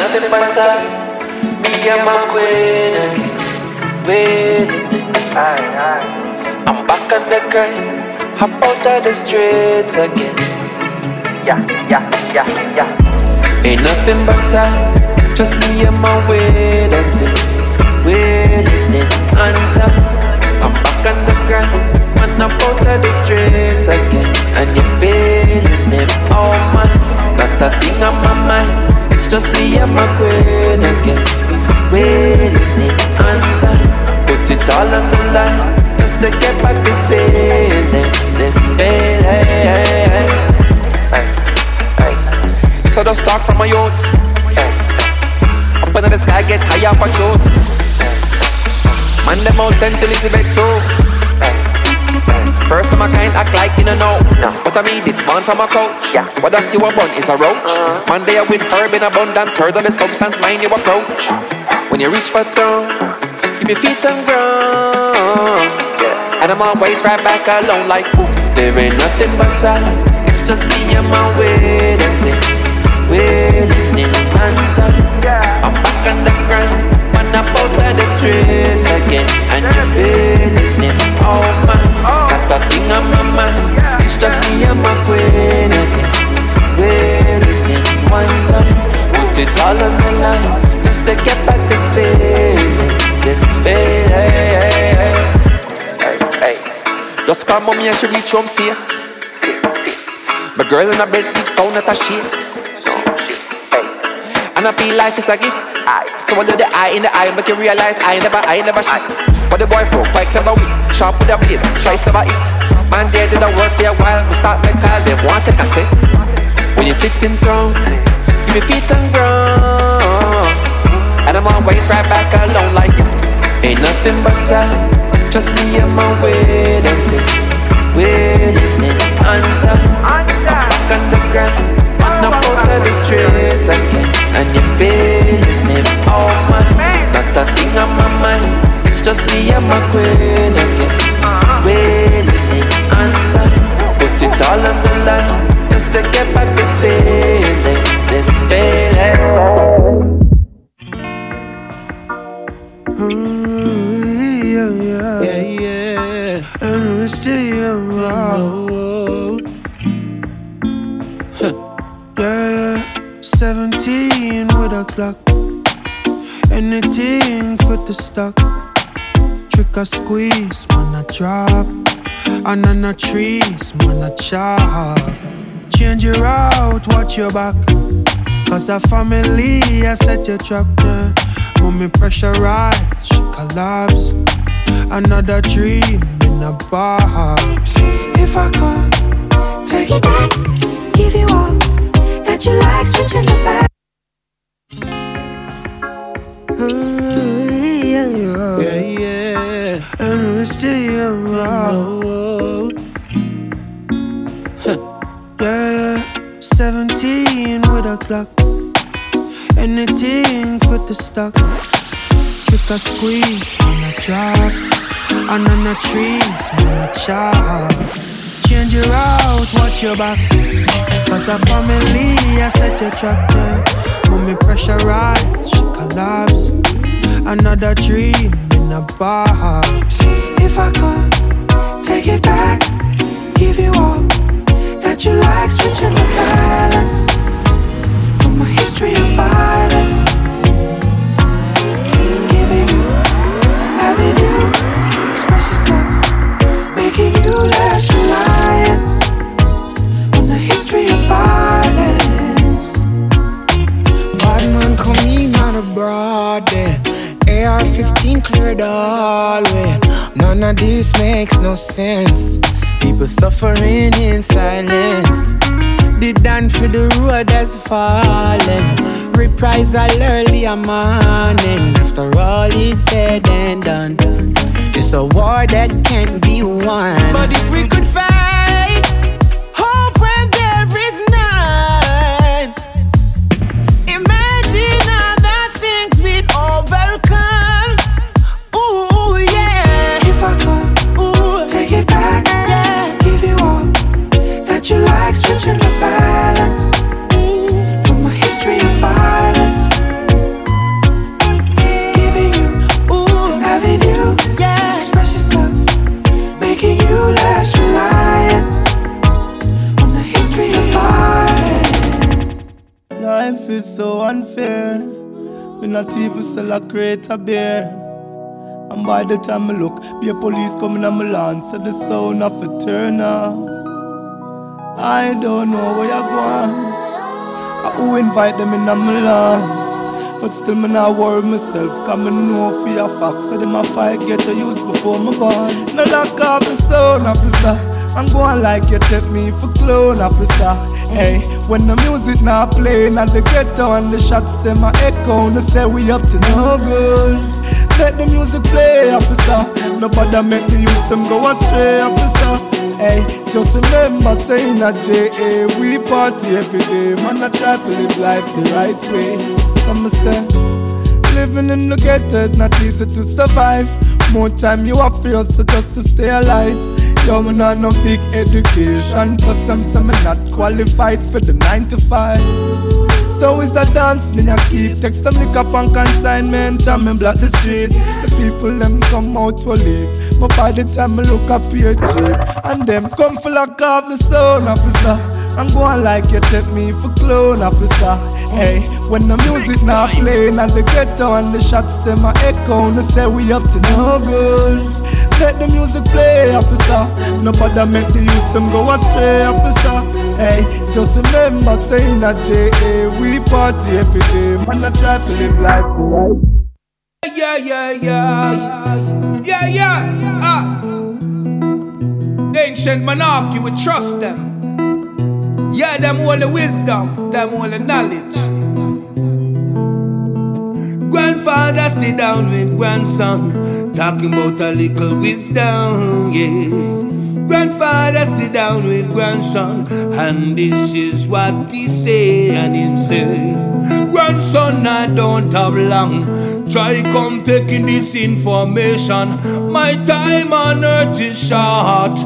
nothing but time. Me and my queen again. Waiting. I'm back on the grind. Hop out of the streets again. Yeah, yeah, yeah, yeah. Ain't nothing but time. Just me and my waiting in on time. I'm back on the grind. When I'm out of the streets again, and you're feeling it. Oh man, not a thing on my mind. Just me and my queen again. Waiting it on time. Put it all on the line. Just to get back this feeling. This feeling. Hey, hey. So just start from my youth. Up in the sky, get higher for truth. Man, them out St. Elizabeth too. First of my kind, act like you don't know. No. But I mean, this man from a coach. Yeah. What that you a bun is a roach. Uh-huh. Man, they with herb in abundance. Heard of the substance, mind you approach. When you reach for thrones, keep your feet on ground. Yeah. And I'm always right back alone, like ooh, there ain't nothing but time. It's just me and my waiting Call mommy and she reach home safe. My girl in her bed sleep sound not a shake. Shit. And I feel life is a gift. So I the eye in the eye, make you realize I never, I never shift. But the boy flow quite clever with sharp with a blade, slice a it. Man, they did a work for a while. We start my call, them want a sit. When you're sitting down, keep your feet on ground. And I'm always right back alone like ain't nothing but time. Just me and my waiting thing, waiting in. I'm back on the ground, on up out of the streets again, and you're feeling it. Oh man, not a thing on my mind. It's just me and my queen again, waiting in on. Put it all on the line, just to get back this feeling, this feeling. yeah, hmm. Stay around. Oh, Yeah, 17 with a clock. Anything for the stock. Trick or squeeze, man, a drop. And on the trees, man, a chop. Change your route, watch your back. Cause a family, I set your trap there. Mommy pressurize, she collapse. Another dream in a box. If I could take it back, give you all that you like, switching the back. yeah, yeah. yeah, yeah. And we stay around. Yeah, 17 with a clock. Anything for the stock. Trick or squeeze, man, a drop. And on the trees, man, a chop. Change your route, watch your back. Cause a family, I set your trap there. Mommy pressurize, she collapse. Another dream in a box. If I could take it back, give you all that you like, switching the balance from a history of violence. This makes no sense. People suffering in silence. The done for the road has fallen. Reprisal early a morning. After all is said and done, it's a war that can't be won. But if we could fight, Me not even sell a crate beer. And by the time I look, be a police coming on my lawn, so the sound of a turn I don't know where you're going. I who invite them in my lawn. But still me not worry myself, cause me know for your facts So them a fight get to use before my born No lock off the sound officer I'm going like you take me for clone officer. Hey, when the music not playing at the ghetto and the shots them a echo, no say we up to no good. Let the music play, officer. Nobody make the youth them go astray, officer. Hey, just remember saying that JA, we party every day. Man, I try to live life the right way. Some say, living in the ghetto is not easy to survive. More time you have for so just to stay alive. Yo, me not no big education. Plus, them say me not qualified for the 9 to 5. So it's a dance, me a keep Take some liquor on consignment and me block the street The people them come out for leave But by the time me look up here cheap And them come full of off the sound officer I'm going like you take me for clone officer. Hey, when the music not playing and the ghetto and the shots them a echo, they say we up to no good. Let the music play, officer. No Nobody make the youths them go astray, officer. Hey, just remember saying that JA, we party every day. Man, I try to live life right. Yeah, yeah, yeah. Yeah, yeah. Ah. The ancient monarchy, we trust them. Yeah, them all the wisdom, them all the knowledge. Grandfather sit down with grandson, talking about a little wisdom, yes. Grandfather sit down with grandson, and this is what he say, and him say, Grandson, I don't have long. Try come taking this information. My time on earth is short.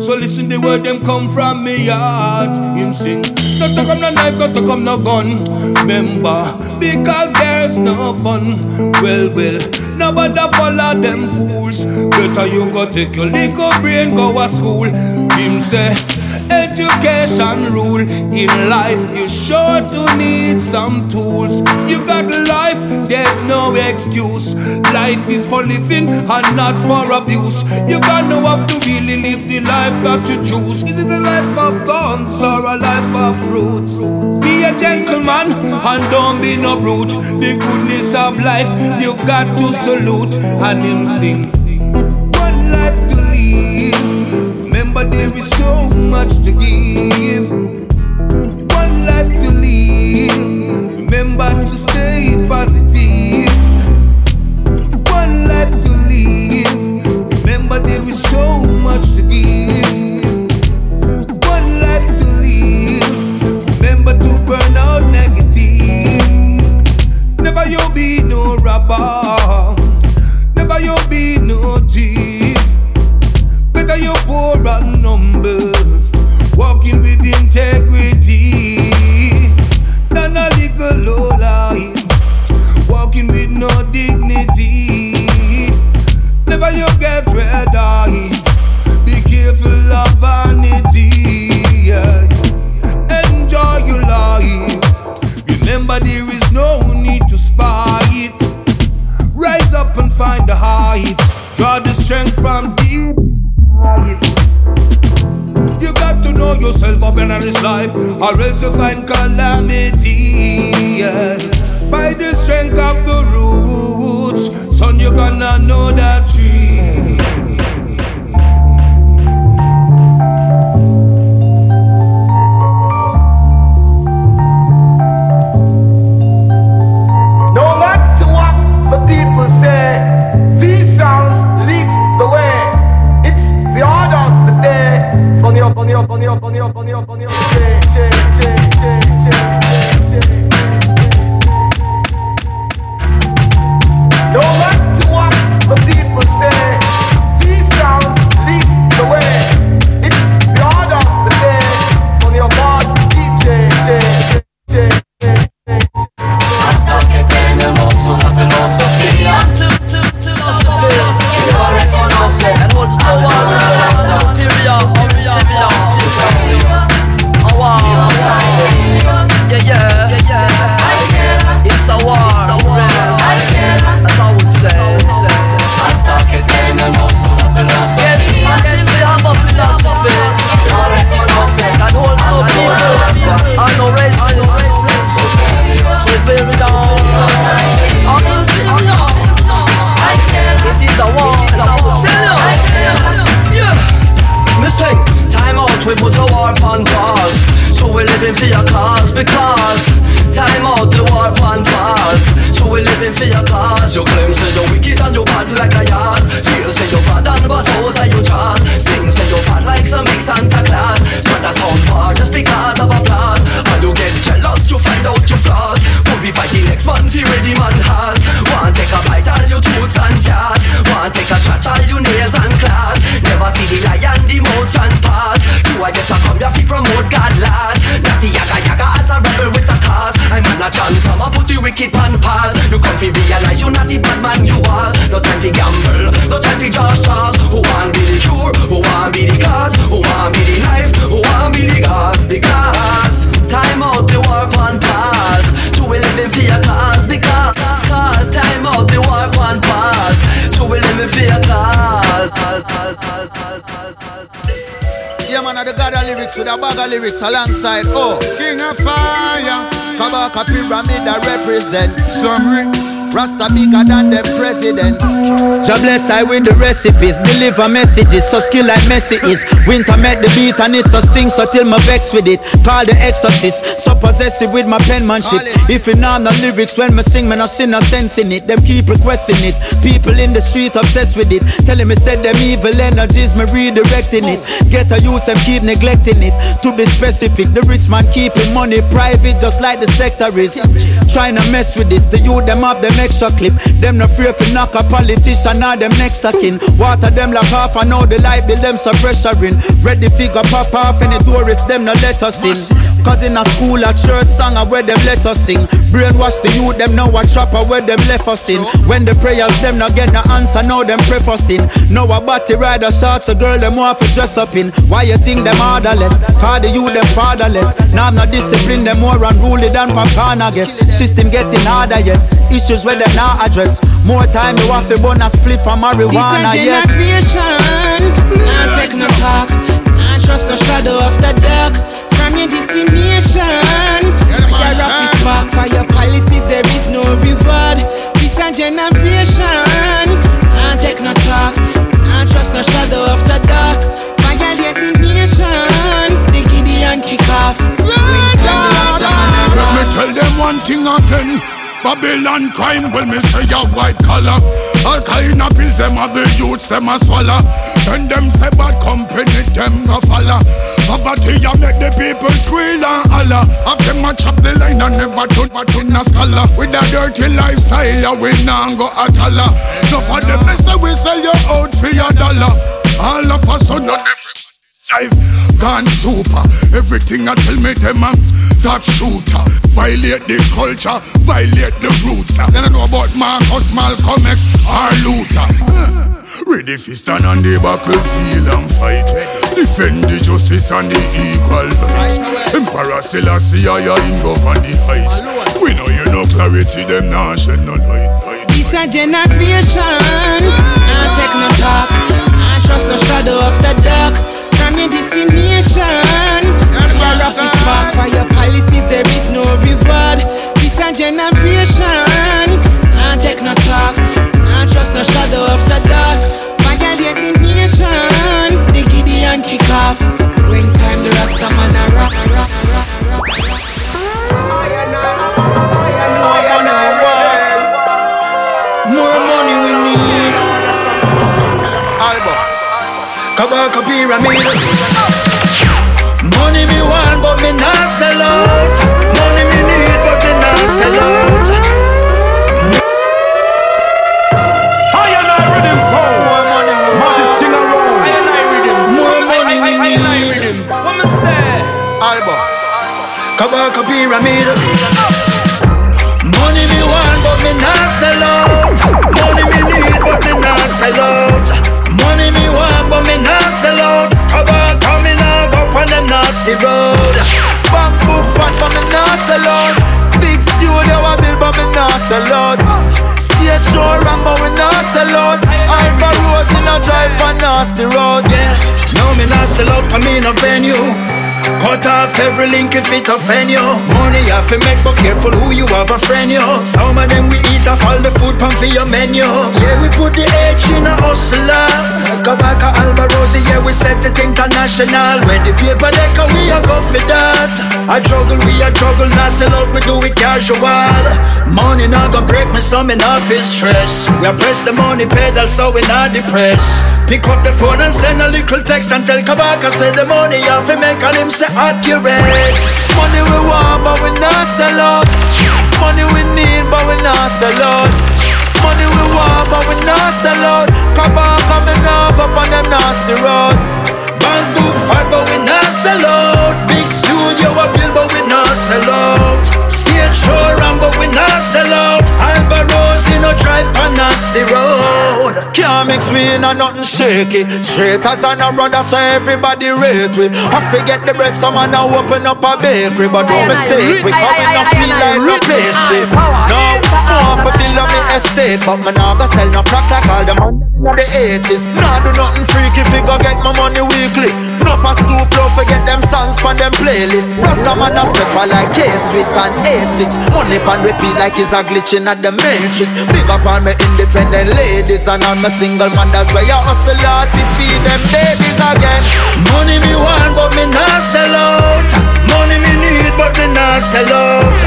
So listen the word them come from me heart. Him sing, not to come no knife, not to come no gun. Remember, because there's no fun. Well, well, nobody follow them fools. Better you go take your little brain, go to school. Him say, education rule in life. You sure to need some tools. You got life, there's no excuse. Life is for living and not for abuse. You got no have to really live the life that you choose. Is it a life of thorns or a life of fruits? Be a gentleman and don't be no brute. The goodness of life you've got to salute and him sing. There is so much to give. One life to live. Remember to stay positive. One life to live. Remember there is so much to give. One life to live. Remember to burn out negative. Never you be no robber. Never you be no thief. Better you poor and number. Walking with integrity. Than a little low life. Walking with no dignity. Never you get red eye. Be careful of vanity. yeah. Enjoy your life. Remember there is no need to spy it. Rise up and find the heights. Draw the strength from deep. You got to know yourself up in this life, or else you find calamity. yeah. By the strength of the roots, son, you gonna know that tree. No matter what the people say, these sounds Funny up, funny up, funny up, funny up, funny up, up. Say, lyrics with a bag of lyrics alongside. Oh, King of Fire. Kabaka Pyramid that represent. Summary. Rasta bigger than the president. God bless I with the recipes, deliver messages, so skill like Messi is. Winter met the beat and it's a sting, so till my vex with it. Call the exorcist, so possessive with my penmanship. If you know the lyrics when me sing, me no see no sense in it. Them keep requesting it. People in the street obsessed with it, telling me said them evil energies, me redirecting it. Get a youth and keep neglecting it. To be specific, the rich man keeping money private, just like the sector is. Trying to mess with this, the youth them have them extra clip. Them no fear to knock a politician or them next to kin. Water them like half and now the light bill them so pressuring. Ready figure pop off any door if them no let us in. Cause in a school a church song I where them let us sing. Brainwash the youth them now a trapper where them left us in. When the prayers them no get no answer now them pray for sin. Now a body rider shots a girl them want to dress up in. Why you think them orderless? Cause the youth them fatherless. Now I'm not disciplined them more unruly than Papana guess. System getting harder yes. Issues where them not address. More time you have to burn a split from marijuana This yes. generation, not take no talk, not trust no shadow of the dark. From your destination, your is spark for your policies. There is no reward. This a generation, not take no talk, not trust no shadow of the dark. Violate the nation, the Gideon kick off. Bring time the Rasta Let me tell them one thing again. Babylon crime, well me say a white collar. All kind of pills them have the youths them a swallow. Then them say bad company them go follow. Poverty a make the people squeal and holler. Have them a chop the line and never turn back in a scholar. With a dirty lifestyle we nah go a dollar No for them they say we sell you out for your dollar. All of us on every life gone super. Everything I tell me them a top shooter. Violate the culture, violate the roots. Then I know about Marcus, Malcolm X, or Luther. Ready fi stand on the battlefield and fight. Defend the justice and the equal rights. Emperor Selassie, I him go on the heights. We know you know clarity, them nah no light. This a generation, not take no talk, not trust no shadow of the dark. From your destination, your rough is spark for your policies. There is no reward. This a generation, not take no talk, not trust no shadow of the dark. Every link if it offend you. Money have to make, but careful who you have a friend you. Some of them we eat off all the food pan for your menu. Yeah, we put the edge in a hustler. Go back a Alba Rosie, yeah, we set it international. When the paper deck, we a go for that. I juggle, we a juggle, not sell out, we do it casual. Money not go break me, so me not feel stress. We a press the money pedal, so we not depressed. Pick up the phone and send a little text and tell Kabaka say the money off fi make and him say accurate. Money we want, but we not sell out. Money we need, but we not sell out. Money we want, but we not sell out. Kabaka me now up on them nasty road. Bank book fat, but we not sell out. Big studio a build, but we not sell out. Show run, but we not sell out. Alba Rose in a drive on nasty road. Can't mix we in a nothing shaky. Straight as an a brother, so everybody rate we. I forget the bread, some man now open up a bakery, but don't mistake we coming no sweet like no pastry. No, more for build up me estate, but me nah go sell no crack like all the on the 80s. Nah do nothing freaky, fi go get my money weekly. No for stoop low, forget them songs from them playlists. Rasta man a step a like K-Swiss and A6. Money pan repeat like it's a glitching at the matrix. Big up on me independent ladies and all my single man. That's why you hustle hard to feed them babies again. Money me want, but me not sell out. Money me need, but me not sell out.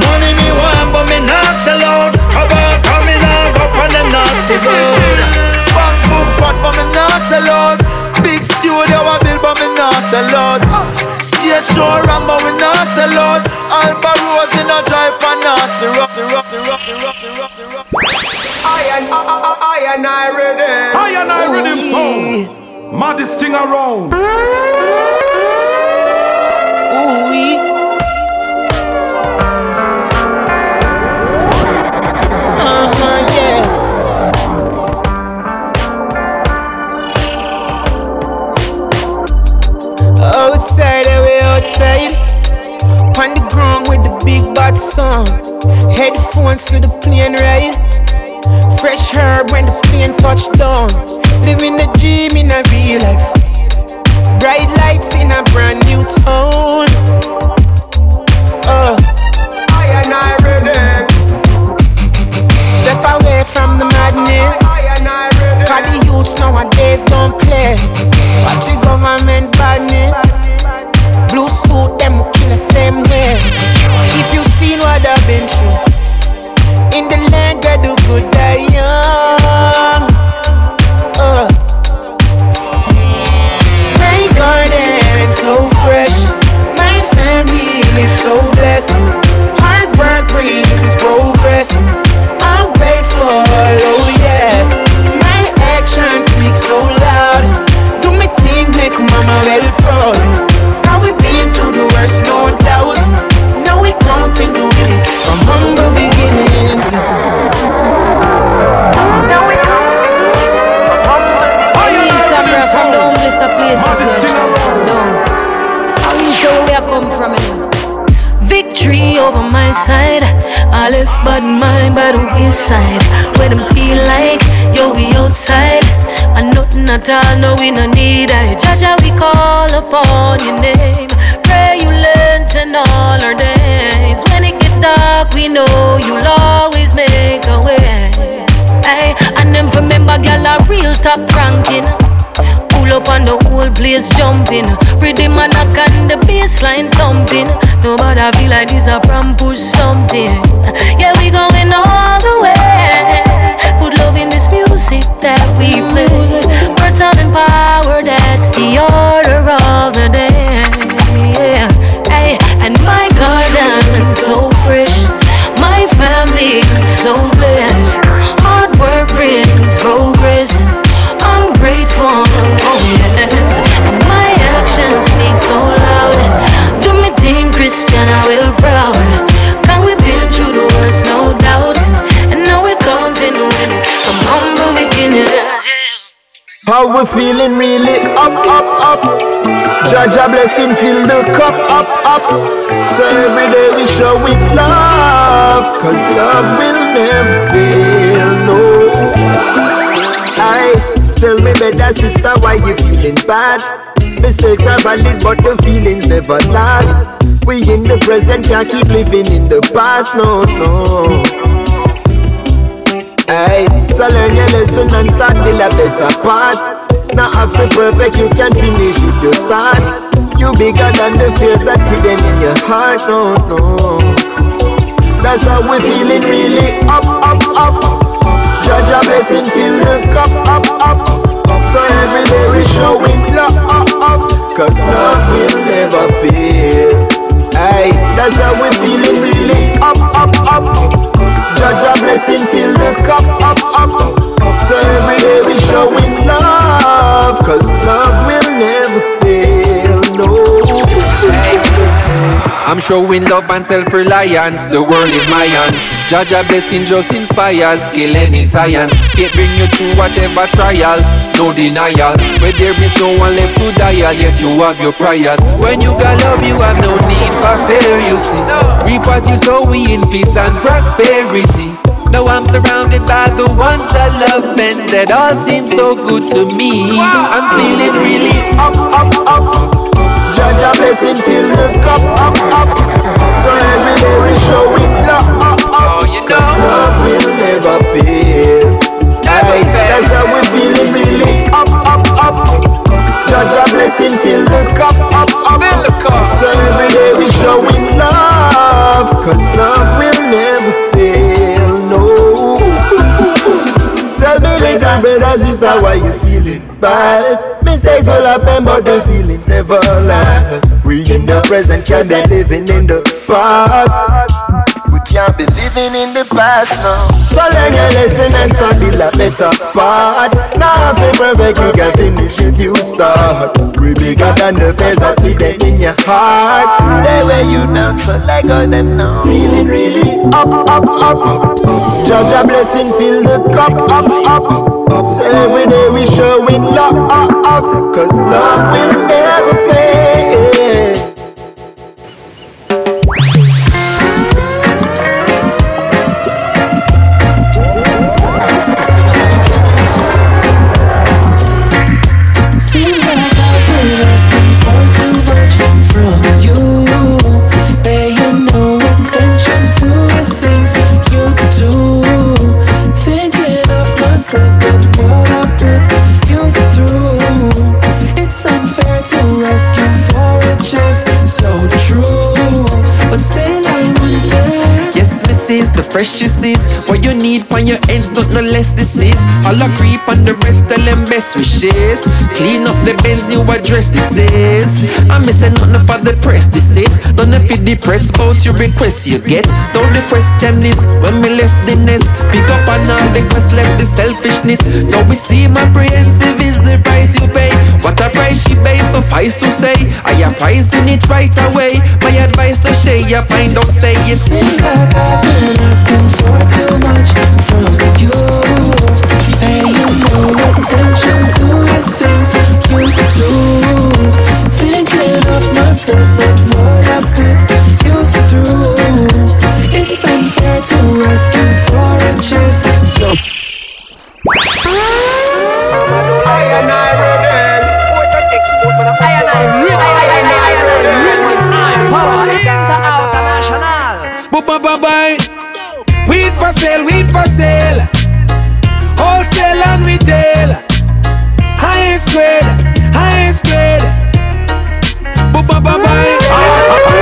Money me want, but me not sell out. Cover coming out up on them nasty road. Bank book fat, but me not sell out. Big studio a build, but me not sell out. Stage show run, but we not sell out. Alba Rose in a drive and nasty rock, the rock, the rock, the rock, the rock, the rock. I and I, I, I and I ready. I and I rhythm sound. Oh, Maddest thing around. Outside. On the ground with the big bad sun. Headphones to the plane ride. Fresh herb when the plane touch down. Living the dream in a real life. Bright lights in a brand new town. Uh, I and I ready. step away from the madness. Cause the youths nowadays don't play. Watch the government badness. Through, in the land where the good die young. Uh. My garden is so fresh. My family is so blessed. Hard work brings progress. I'm grateful, oh yes. My actions speak so loud. Do me thing, make mama well proud. How we been through the worst, no mine by the wayside. Where them feel like, yo, we outside. And nothing at all, no, we no need I. Jah Jah, we call upon your name. Pray you lengthen all our days. When it gets dark, we know you'll always make a way. Ay, and them remember, girl, a real top ranking. Pull up on the whole place jumping. Rhythm and knock and the bassline thumping. Nobody feel like this a prom push something. Yeah, we going all the way. Put love in this music that we play. On and power, that's the order of the day. Yeah. Hey, and my garden is so fresh. My family is so blessed. Christian, I will proud. Cause we've been through the worst, no doubt. And now we're counting the wins from humble beginnings. How we feeling really up, up, up. Jah Jah blessing fill the cup up, up. So every day we show it love, cause love will never fail, no. I tell me better sister why you feeling bad. Mistakes are valid but the feelings never last. We in the present can't keep living in the past, no, no. Hey, so learn your lesson and start build a better path. Now to perfect, you can finish if you start. You bigger than the fears that hidden in your heart. No, no. That's how we're feeling really up, up, up. Jah Jah blessing, fill the cup up, up. So every day we showing love, up, up. Cause love will never fail. Hey, that's how we're feeling really up, up, up. Jah Jah blessing, fill the cup up, up. So every day we showing love, cause love I'm showing love and self-reliance. The world in my hands. Jah Jah blessing just inspires. Kill any science. Can't bring you through whatever trials. No denial. Where there is no one left to dial, yet you have your prayers. When you got love, you have no need for fear. You see, reap what you sow, we in peace and prosperity. Now I'm surrounded by the ones I love and that all seems so good to me. I'm feeling really up, up, up. Jah Jah blessing, happen, but the feelings never last. We in the present, can't be living in the past. Can't be living in the past now. So learn your lesson and start build a better part. Now if you perfect, you can finish if you start. We bigger than the fears I see them in your heart. They wear you down, so like all them now. Feeling really up, up, up, up, up. Jah Jah blessing, fill the cup up, up. So every day we showing love, uh, cause love will never fade. The freshest is what you need on your ends, not no less this is. I creep on the rest, tell them best wishes. Clean up the Benz, new address this is. I'm missing nothing for the press this is. Don't if you depressed about your request you get. Don't request them this when me left the nest. Pick up on all the quest, left the selfishness. Now it seem apprehensive is the price you pay. What a price she pays, suffice to say. I am pricing it right away. My advice to share, you find out, say it. Seems like I've been asking for too much from you. Paying no attention to the things you do. Thinking of myself, not what I put you through. It's unfair to ask you for a chance. So. I and I rebel. Put an export, man. I and I rebel. I and I rebel. Power international. Bye. Weed for sale, for sale. Wholesale and retail. Highest grade, highest grade. Bye bye bye bye.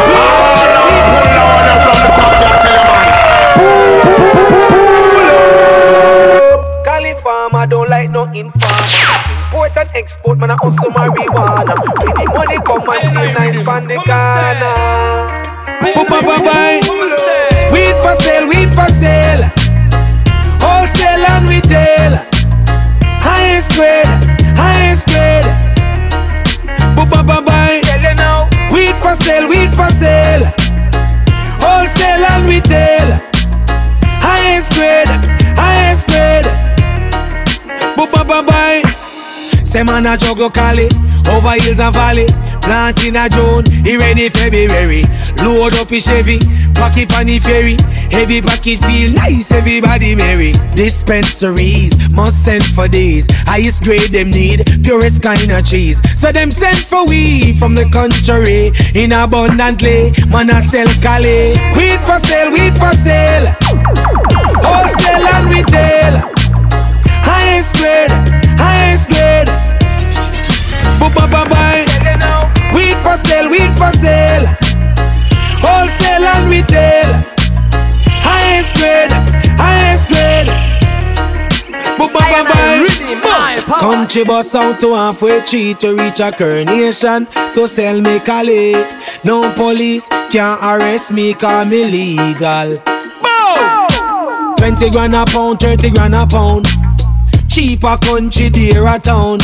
Weed for sale, weed for Cali farmer don't like no informer. Import and export, man, I also marijuana. With the money come and feel nice from the bye bye bye. Weed for sale, weed for sale. Wholesale and retail. Highest grade, highest grade. Bye bye bye. Weed for sale, weed for sale. Wholesale and retail. Say man a juggle Cali, over hills and valley. Plant in a June, he ready February. Load up his Chevy, pocket on the ferry. Heavy pocket feel nice, everybody merry. Dispensaries must send for these. Highest grade them need, purest kind of cheese. So them send for we from the country in abundantly. Man a sell Cali. Weed for sale, weed for sale. Wholesale and retail. Highest grade. Bu-ba-ba-bye Weed for sale, weed for sale. Wholesale and retail. Highest grade, highest grade. Booba bye Country bus out to halfway tree to reach a coronation to sell me Cali. No police can't arrest me, call me legal. Boom! 20 grand a pound, 30 grand a pound. Cheaper country, dearer town.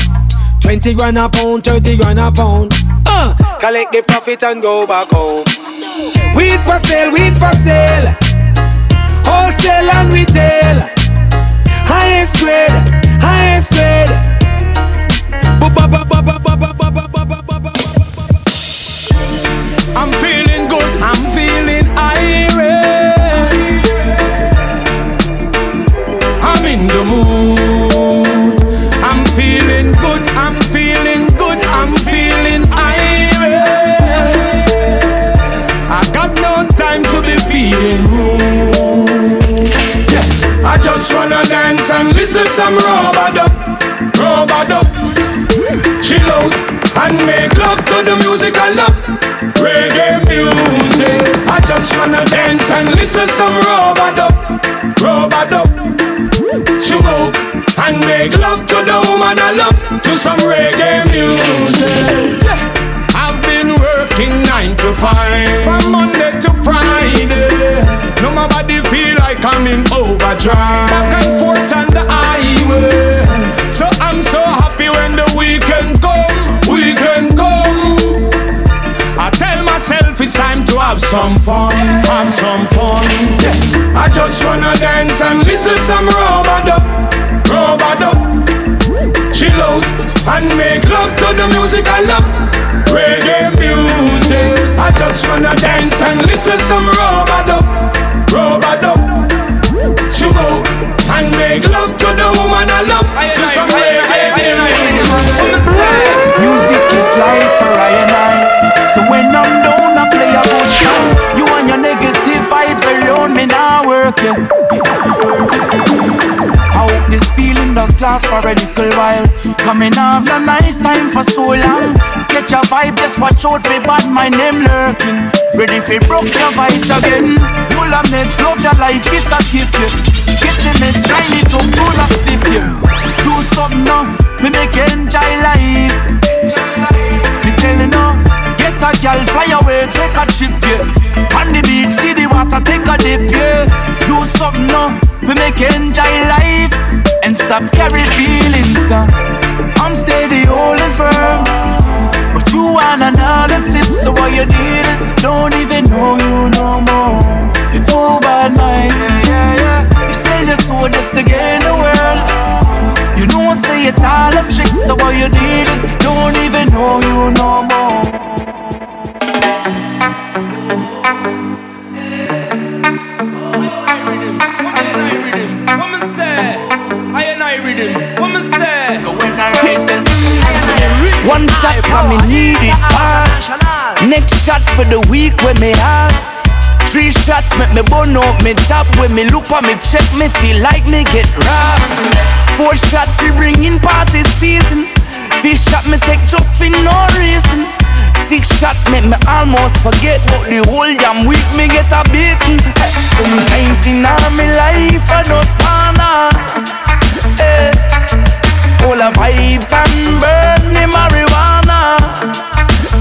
20 grand a pound, 30 grand a pound. Uh, collect the profit and go back home. Weed for sale, weed for sale. Wholesale and retail. Highest grade, highest grade. I'm and listen some rub-a-dub, up. Chill out and make love to the music I love. Reggae music. I just wanna dance and listen some rub-a-dub, robot up. Chill out and make love to the woman I love to some reggae music. I've been working nine to five from Monday to Friday. No my body feel like I'm in overdrive. Back and forth on the So I'm so happy when the weekend come, weekend come. I tell myself it's time to have some fun, have some fun. Yeah. I just wanna dance and listen some rub-a-dub. Chill out and make love to the music I love. Reggae music. I just wanna dance and listen some rub-a-dub. Chill out and make love to the I love. To some reggae music. Music is life for I and I. So when I'm down, I play a good song. You and your negative vibes around me now working. Hope this feeling does last for a little while. Coming off a nice time for so long. Get your vibe, just watch out for bad my name lurking. Ready for broke your vibes again. Full of meds, love your life, it's a gift. Yeah. Get the meds, grind it up, pull a split yeah. Do something now, we make enjoy life. Me telling you, get a girl, fly away, take a trip, yeah. On the beach, see the water, take a dip, yeah. Do something now, we make enjoy life. And stop carry feelings, cause I'm steady, holding firm. But you want another tip, so what you did is don't even know you no more. You too bad mind. You sell your soul just to gain the world. You know, I say it's all a trick, so what you did is don't even know you no more. One shot for me need it hard. Next shot for the week when me hard. Three shots make me burn out me chop When me look on me check me feel like me get robbed. Four shots we bring in party season. Fish shot me take just for no reason. Six shot make me almost forget But the whole damn week me get a beating. Sometimes in all my life I just wanna eh, All the vibes and burn the marijuana.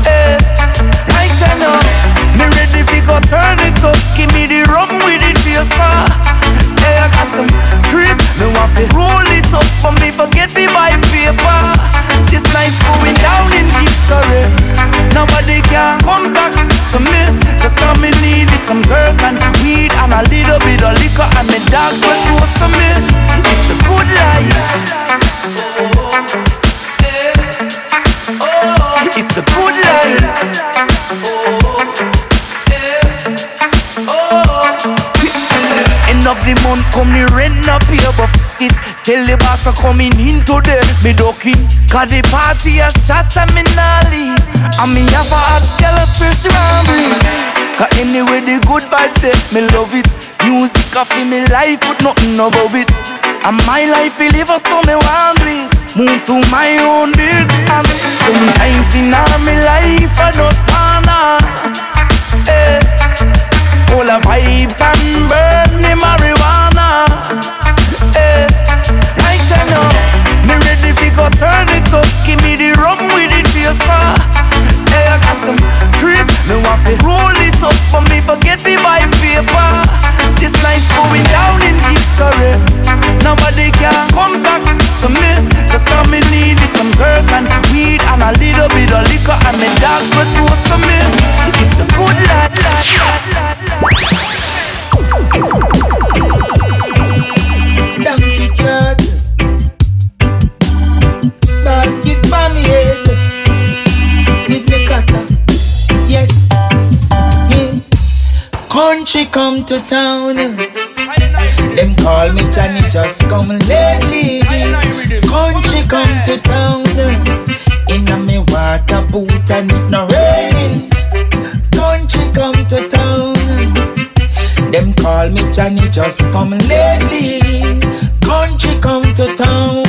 Eh, Right now. Me ready fi go turn it up. Give me the rum with the chaser. Hey, I got some trees. Me want fi roll it up But me forget fi buy paper. This night going down in history. Nobody can come back to me. Cause all me need is some girls and weed And a little bit of liquor And me dogs were close to me. It's the good life It's the good life End of the month, come rent no pay, but it. Tell the boss to coming in today, me ducking. Cause the party a shot and me nah leave. And me have a hot girl a special me. Cause anyway the good vibes there, me love it. Music a fi me life, but nothing above it. And my life will live so me want me Move to my own business Sometimes in all my life I don't wanna eh. All the vibes and burn me marijuana eh. Like I know Me ready fi go turn it up Give me the rum with the chaser eh, I got some trees me want fi roll it up, but me forget fi buy paper. This life's going down in history. Nobody can come back to me. Cause all me need is some girls and weed and a little bit of liquor and me dogs will toast to me. It's the good lad, lad, lad, lad, lad. Donkey cat, basket man head with me cutter yes. Yeah. Country come to town. Them call me Johnny, just come lately. Country come to town. In a me water boot and it no raining. Country come to town. Them call me Johnny, just come lately. Country come to town.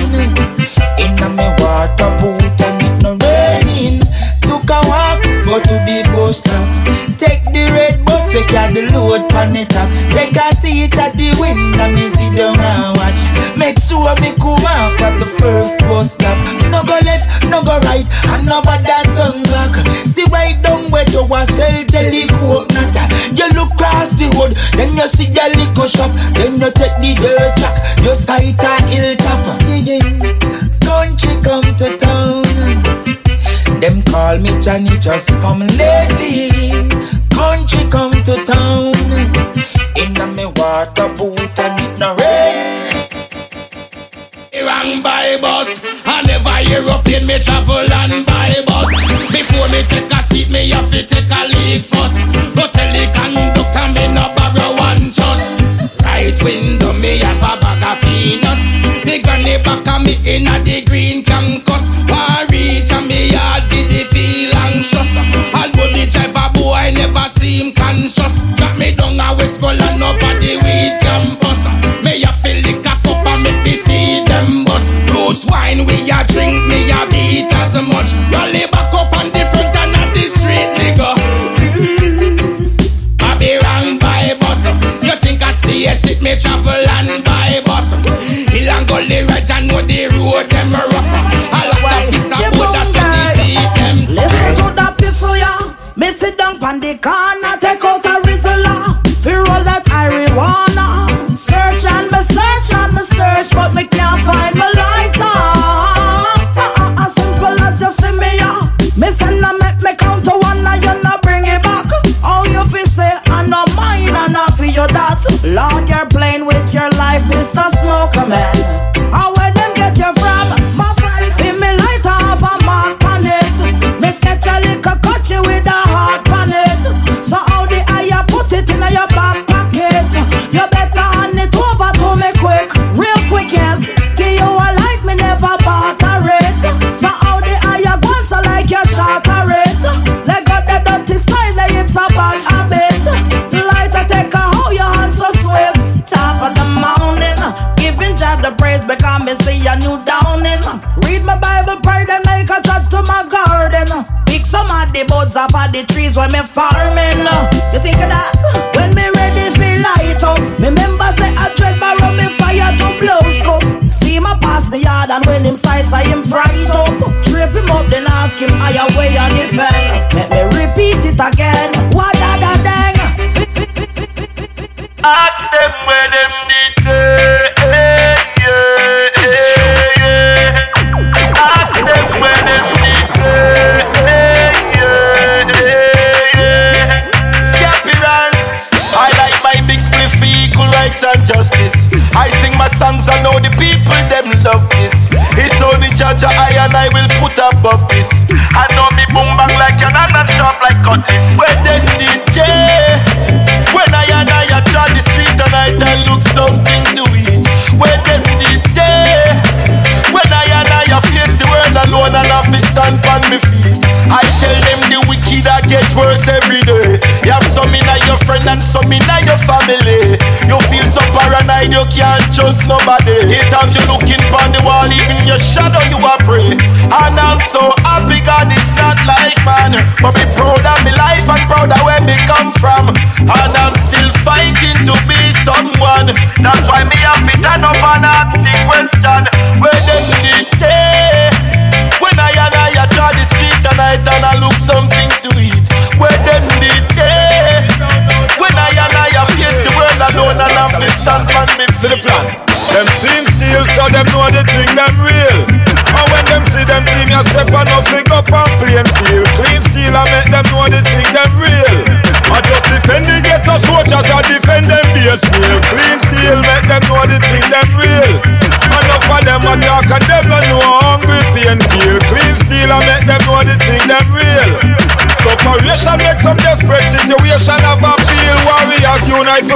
In a me water boot and it no raining. Took a while go to the bus stop. Take the red bus, we carry the load on the top. Take a seat at the window, me sit down and watch. Make sure me come off at the first bus stop. No go left, no go right, and no bother turn back. See right down where you a sell jelly coconut. You look cross the road, then you see your liquor shop. Then you take the dirt track, Your sight a hilltop. Yeah, yeah. Country come to town. Them call me Johnny, just come lately. Country come to town. In a me water boot and it no rain. Wrong by bus. I never hear up in me travel and by bus. Before me take a seat, me have to take a leak first. Go tell the conductor me no borrow one just. Right window me have a bag of peanut. The granny back of me in a the green. gospel and nobody weed can bust. May I feel lick a cup and make see them bust. Roots wine we a drink, me a beat as much. Rally back up on the front and on the street, nigga. I be run by bus. You think I stay shit? Me travel and by bus. Hill and gully, reg and know the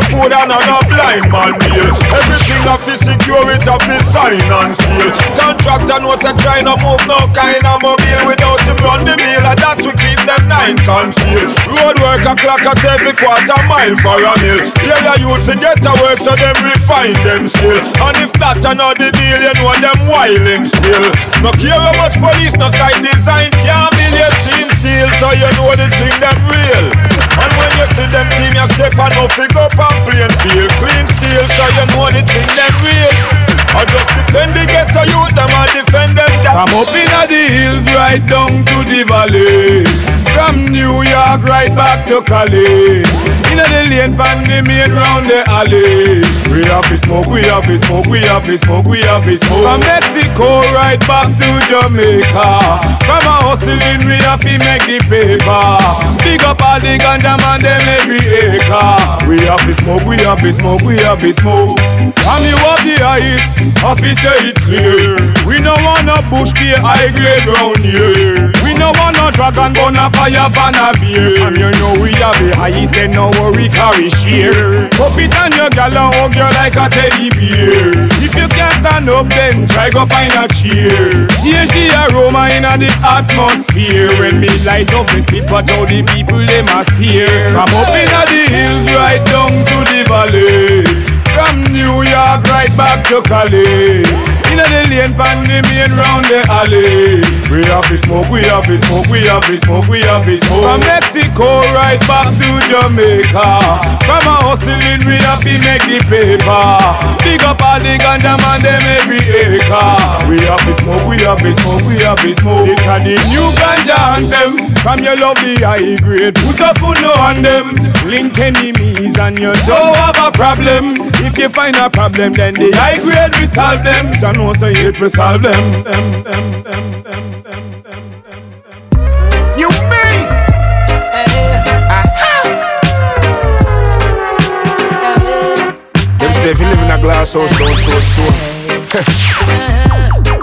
food and a blind man meal. Everything I feel secure, it I feel sign and seal. Contractor notes are trying to move no kind of mobile without him run the mill, and that's we keep them nine concealed. Road work a clock at every quarter mile for a mill. Yeah, yeah, forget to work, so them refine them skill. And if that not the deal, you know them whiling still. No care how much police, no side design, can't million seem still, so you know the thing them real. And when you see them team, you step on no fig up and plain feel clean steel, so you know the thing them real. I just defend the ghetto youth, them I defend them. From up in the hills right down to the valley. From New York right back to Cali. In the lane pan the main round the alley. We have to smoke, we have to smoke, we have to smoke, we have to smoke. From Mexico right back to Jamaica. From a hustling we have to make the paper. Big up all the ganja man them every acre. We have to smoke, we have to smoke, we have to smoke. From you up the ice, officer it clear. We no want no bush be high grade round here. We no want no dragon bun a fire pan a beer. And you know we have the highest, then no worry carry share. Pop it on your gal and hug you like a teddy bear. If you can't stand up, then try go find a chair. Change the aroma in the atmosphere. When me light up, me spit watch how the people they must hear. From up in the hills right down to the valley. From New York right back to Cali. In the lane pan the main round the alley. We have to smoke, we have to smoke, we have to smoke, we have to smoke. From Mexico right back to Jamaica. From a hustling we have to make the paper. Big up all the ganja man them every acre. We have to smoke, we have to smoke, we have to smoke. This a the new ganja anthem. From your lovely high grade, put up on on them. Link enemies and you don't have a problem. If you find a problem, then the high grade we solve them. Jah know say it we solve them. You mean? Them say if you live in a glass house, don't throw stone.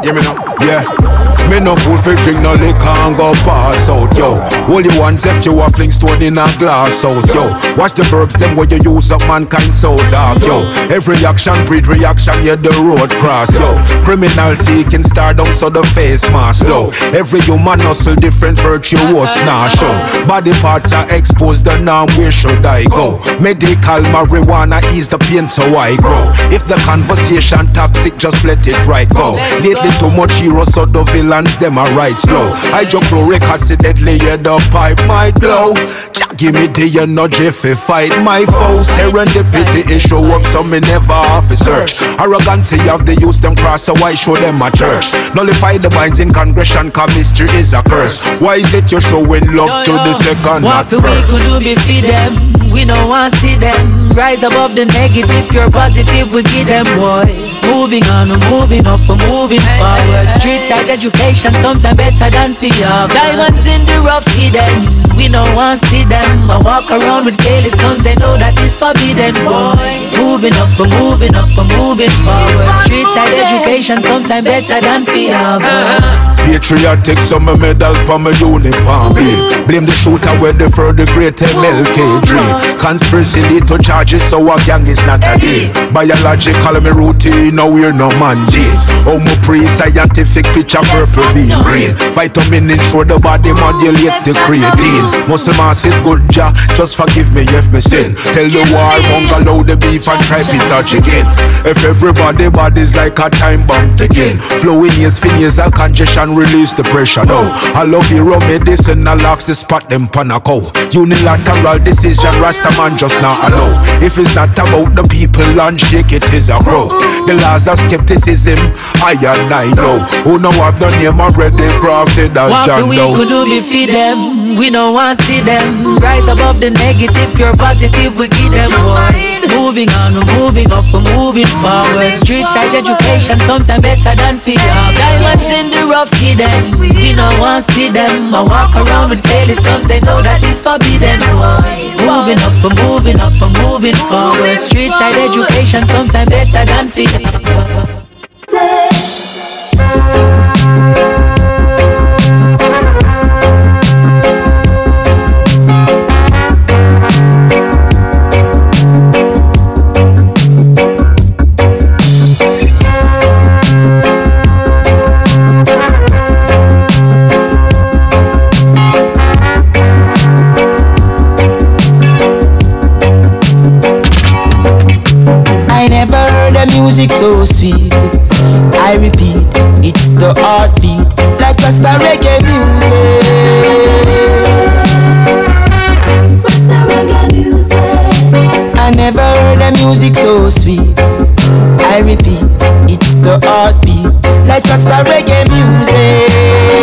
Hear me now? Yeah. Me no fool for drink no liquor and go pass out, yo. Only ones if you a fling stone in a glass house, yo. Watch the verbs, them where you use up mankind so dark, yo. Every action breed reaction, yeah, the road cross, yo. Criminal seeking stardom, so the face mask, low. Every human hustle, different virtuous, nah, show. Body parts are exposed, the norm, where should I go? Medical marijuana ease the pain, so I grow. If the conversation toxic, just let it right go. Lately, too much heroes, so the villains, them are right slow. Hydrochloric acid, deadly, yeah, the pipe might blow. Jah give me the energy fi fight my foes. Serendipity is show up, so me never have to search. Arrogancy of the youth, them cross, so I show them a church. Nullify the binds in congression, cause mystery is a curse. Why is it you're showing love to the second, What we could do be feed them. We don't want to see them rise above the negative. Pure positive, we give them boy. Moving on, we're moving up, we're moving forward. Street side education, sometimes better than fear. Diamonds in the rough hidden. We don't want to see them. I walk around with careless guns, they know that it's forbidden, boy. Moving up, we're moving up, we're moving forward. Street side education, sometimes better than fear. boy. Patriotic summer medal for my uniform bill. Blame the shooter where they for the great MLK dream. Conspiracy lead to charges, so a gang is not a deal. Biological me routine, now we're no man jeans. Oh, my pre scientific picture purple beam green. Vitamin ensure the body modulates the creatine. Muscle mass is good, ja. Just forgive me if me sin. Tell the war bungalow the beef and try pizza chicken. If everybody body's like a time bomb ticking. Flowing is nasal congestion, release the pressure now. I love hero medicine, I locks the spot them panaco. Unilateral decision, Rasta man just not allow. If it's not about the people and shake it is a crow. The laws of skepticism, I and I know. Who know have the name already crafted as What John we Doe. could do be feed them. We don't want to see them rise above the negative, pure positive. We give them one. Moving on, we're moving up, we're moving forward. Street side education, sometimes better than fear. Diamonds in the rough hidden. We don't want see them. I walk around with careless guns, they know that it's forbidden. Moving up, we're moving up, we're moving forward. Street side education, sometimes better than fear. Take music so sweet. I repeat, it's the heartbeat, like Rasta reggae music. Rasta reggae music. I never heard a music so sweet. I repeat, it's the heartbeat, like Rasta reggae music.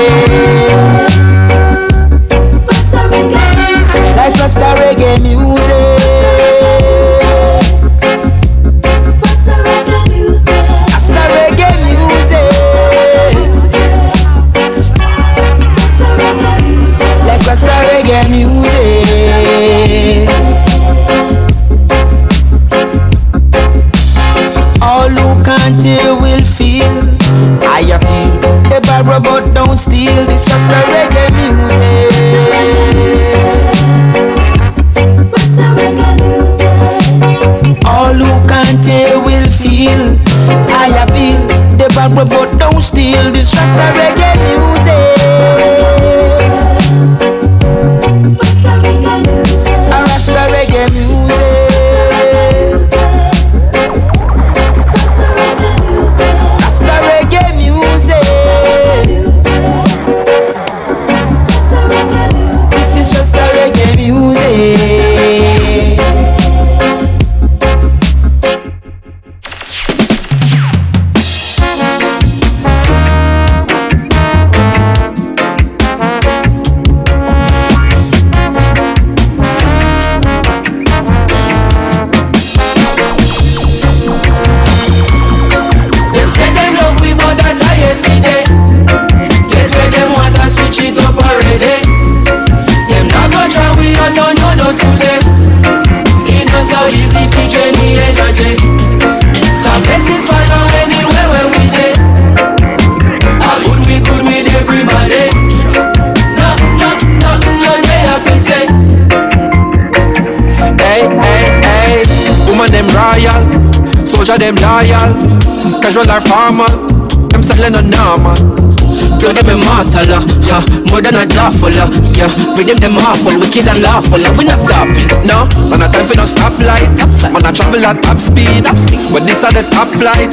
Soldier them loyal, casual or formal, them selling a normal. Flow them immortal, uh, huh, more than a jawful, uh, yeah. Rhythm them awful, wicked and lawful, uh, we not stopping, no. Man a time for no stoplight, man a travel at top speed, but this are the top flight,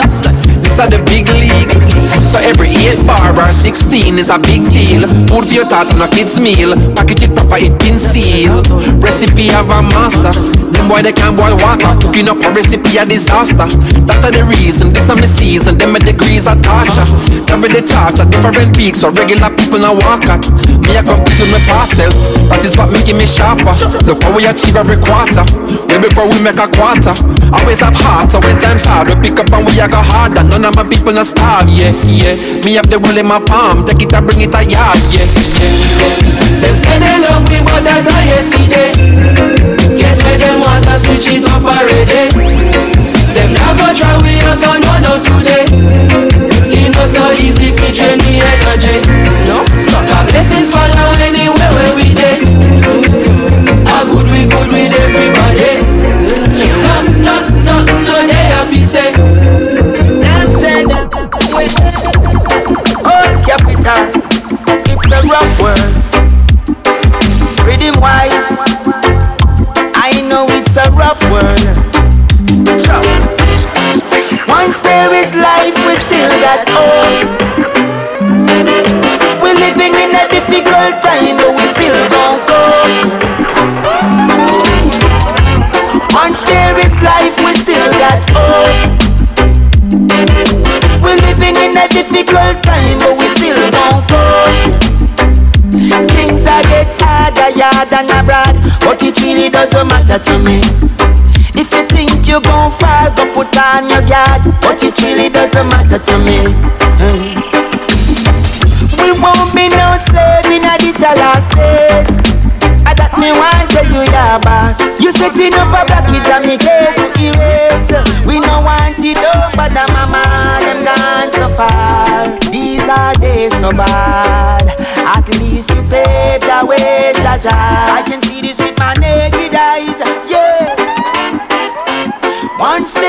this are the big league. So every 8 bar or 16 is a big deal. Food for your thought on a kid's meal, package it proper, it been sealed. Recipe have a master, them boy they can't boil water, cooking up a recipe a disaster. That are the reason, this are my season, them my degrees are torture. Carry the torch at different peaks, so regular people now walk at. Me I compete with my parcel, that is what making me sharper. Look how we achieve every quarter, way before we make a quarter. Always have heart, so when times hard, we pick up and we a go harder. None of my people not starve, yeah, yeah. Me have the world in my palm, take it and bring it a yard, yeah, yeah, yeah. Them say they love we, but that I yesterday. Get where them want to switch it up already. Them now go try we out on no today. Yard and abroad, but it really doesn't matter to me. If you think you gon' fall, go put on your guard, but it really doesn't matter to me. We won't be no slave in this last days. I that me want tell you your boss. You setting up a blockage on me case erase. We no want it done, but the mama them gone so far. These are days so bad. Least you paved the way, Jah Jah. I can see this with my naked eyes. Yeah. Once there